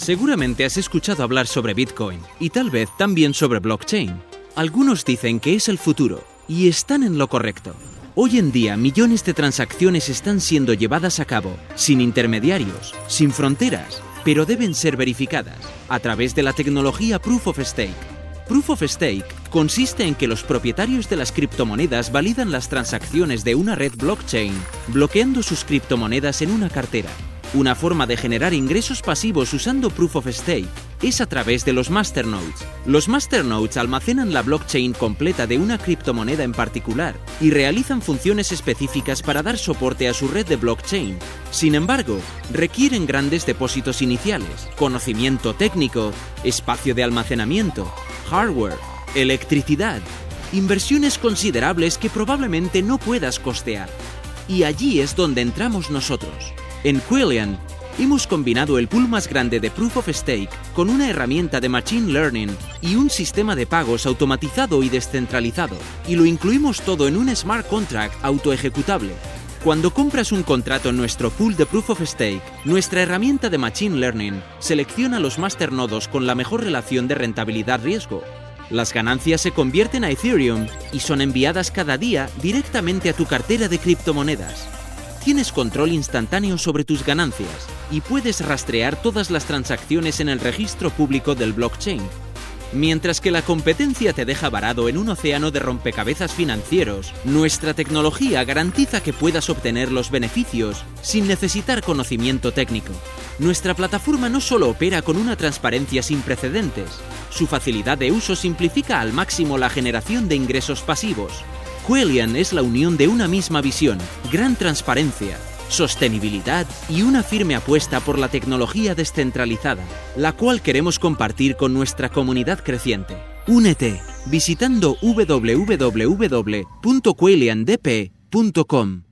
Seguramente has escuchado hablar sobre Bitcoin y tal vez también sobre blockchain. Algunos dicen que es el futuro y están en lo correcto. Hoy en día millones de transacciones están siendo llevadas a cabo sin intermediarios, sin fronteras, pero deben ser verificadas a través de la tecnología Proof of Stake. Proof of Stake consiste en que los propietarios de las criptomonedas validan las transacciones de una red blockchain, bloqueando sus criptomonedas en una cartera. Una forma de generar ingresos pasivos usando Proof of Stake es a través de los masternodes. Los masternodes almacenan la blockchain completa de una criptomoneda en particular y realizan funciones específicas para dar soporte a su red de blockchain. Sin embargo, requieren grandes depósitos iniciales, conocimiento técnico, espacio de almacenamiento, hardware, electricidad, inversiones considerables que probablemente no puedas costear. Y allí es donde entramos nosotros. En Quillian, hemos combinado el pool más grande de Proof of Stake con una herramienta de Machine Learning y un sistema de pagos automatizado y descentralizado, y lo incluimos todo en un smart contract autoejecutable. Cuando compras un contrato en nuestro pool de Proof of Stake, nuestra herramienta de Machine Learning selecciona los masternodos con la mejor relación de rentabilidad-riesgo. Las ganancias se convierten a Ethereum y son enviadas cada día directamente a tu cartera de criptomonedas. Tienes control instantáneo sobre tus ganancias y puedes rastrear todas las transacciones en el registro público del blockchain. Mientras que la competencia te deja varado en un océano de rompecabezas financieros, nuestra tecnología garantiza que puedas obtener los beneficios sin necesitar conocimiento técnico. Nuestra plataforma no solo opera con una transparencia sin precedentes, su facilidad de uso simplifica al máximo la generación de ingresos pasivos, Quellian es la unión de una misma visión, gran transparencia, sostenibilidad y una firme apuesta por la tecnología descentralizada, la cual queremos compartir con nuestra comunidad creciente. Únete visitando www.quelliandp.com.